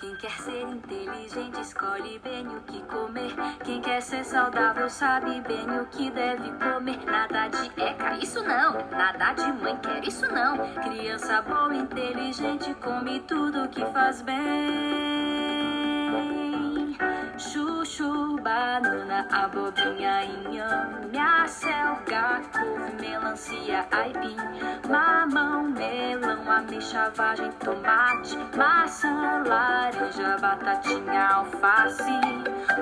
Quem quer ser inteligente escolhe bem o que comer. Quem quer ser saudável sabe bem o que deve comer. Nada de eca, isso não. Nada de mãe quer, isso não. Criança boa, inteligente, come tudo que faz bem. Chuchu, banana, abobrinha, inhame, acelga, couve, melancia, aipim, mamão, melão, ameixa, vagem, tomate, maçã, laranja, batatinha, alface.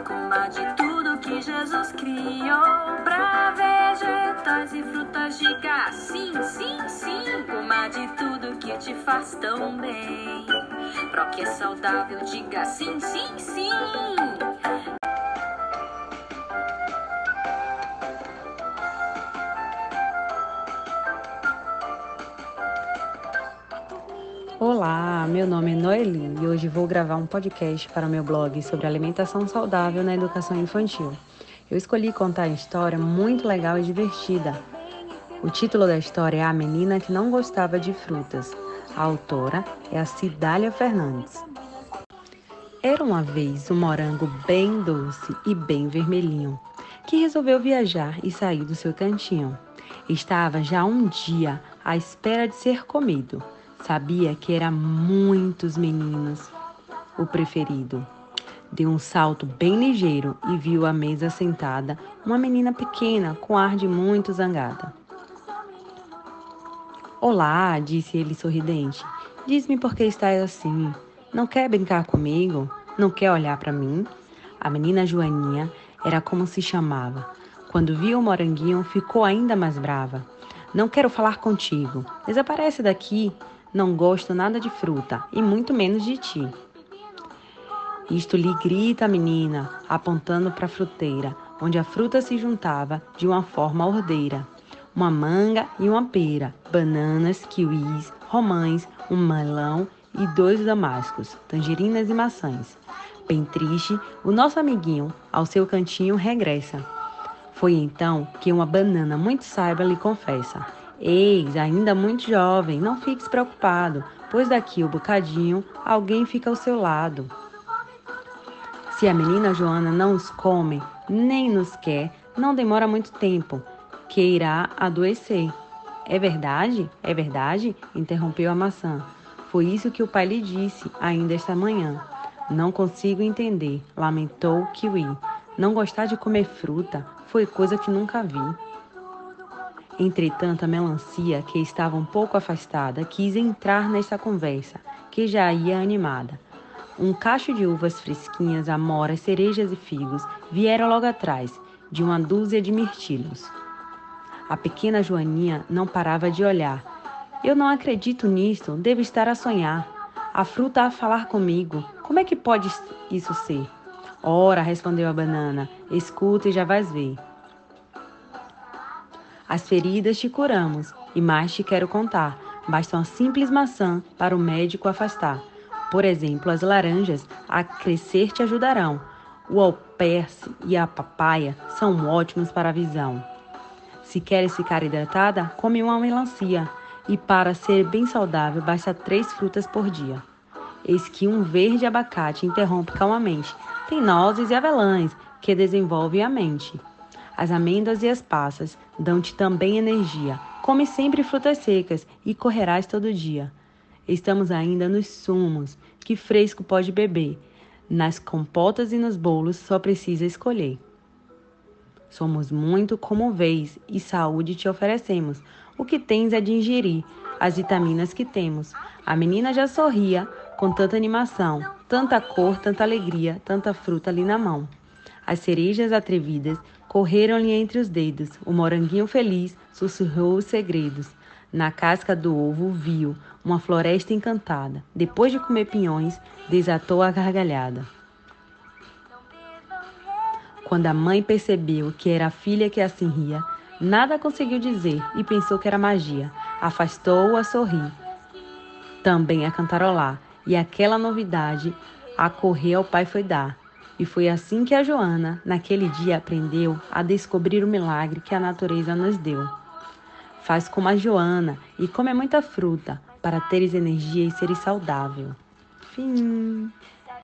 Coma de tudo que Jesus criou pra vegetais e frutas de. Sim, sim, sim. Coma de tudo que te faz tão bem. Pro que é saudável, diga sim, sim, sim. Olá, meu nome é Noeli e hoje vou gravar um podcast para o meu blog sobre alimentação saudável na educação infantil. Eu escolhi contar uma história muito legal e divertida. O título da história é A Menina que Não Gostava de Frutas. A autora é a Cidália Fernandes. Era uma vez um morango bem doce e bem vermelhinho, que resolveu viajar e sair do seu cantinho. Estava já um dia à espera de ser comido. Sabia que era muitos meninos o preferido. Deu um salto bem ligeiro e viu à mesa sentada uma menina pequena com ar de muito zangada. Olá, disse ele sorridente. Diz-me por que estás assim. Não quer brincar comigo? Não quer olhar para mim? A menina Joaninha era como se chamava. Quando viu o moranguinho, ficou ainda mais brava. Não quero falar contigo. Desaparece daqui. Não gosto nada de fruta, e muito menos de ti. Isto lhe grita a menina, apontando para a fruteira, onde a fruta se juntava de uma forma ordeira. Uma manga e uma pera, bananas, kiwis, romães, um melão e dois damascos, tangerinas e maçãs. Bem triste, o nosso amiguinho, ao seu cantinho, regressa. Foi então que uma banana muito sábia lhe confessa: Eis, ainda muito jovem, não fiques preocupado, pois daqui a um bocadinho alguém fica ao seu lado. Se a menina Joana não os come, nem nos quer, não demora muito tempo, que irá adoecer. É verdade? É verdade? interrompeu a maçã. Foi isso que o pai lhe disse ainda esta manhã. Não consigo entender, lamentou o Kiwi. Não gostar de comer fruta foi coisa que nunca vi. Entretanto, a melancia, que estava um pouco afastada, quis entrar nessa conversa, que já ia animada. Um cacho de uvas fresquinhas, amoras, cerejas e figos vieram logo atrás, de uma dúzia de mirtilos. A pequena Joaninha não parava de olhar. Eu não acredito nisso, devo estar a sonhar. A fruta a falar comigo. Como é que pode isso ser? Ora, respondeu a banana, escuta e já vais ver. As feridas te curamos, e mais te quero contar. Basta uma simples maçã para o médico afastar. Por exemplo, as laranjas a crescer te ajudarão. O alperce e a papaya são ótimos para a visão. Se queres ficar hidratada, come uma melancia. E para ser bem saudável, basta três frutas por dia. Eis que um verde abacate interrompe calmamente. Tem nozes e avelãs, que desenvolvem a mente. As amêndoas e as passas dão-te também energia. Come sempre frutas secas e correrás todo dia. Estamos ainda nos sumos, que fresco pode beber. Nas compotas e nos bolos só precisa escolher. Somos muito como vês e saúde te oferecemos. O que tens é de ingerir as vitaminas que temos. A menina já sorria com tanta animação, tanta cor, tanta alegria, tanta fruta ali na mão. As cerejas atrevidas correram-lhe entre os dedos. O moranguinho feliz sussurrou os segredos. Na casca do ovo viu uma floresta encantada. Depois de comer pinhões, desatou a gargalhada. Quando a mãe percebeu que era a filha que assim ria, nada conseguiu dizer e pensou que era magia. Afastou-o a sorrir, também a cantarolar, e aquela novidade a correr ao pai foi dar. E foi assim que a Joana, naquele dia, aprendeu a descobrir o milagre que a natureza nos deu. Faz como a Joana e come muita fruta, para teres energia e seres saudável. Fim.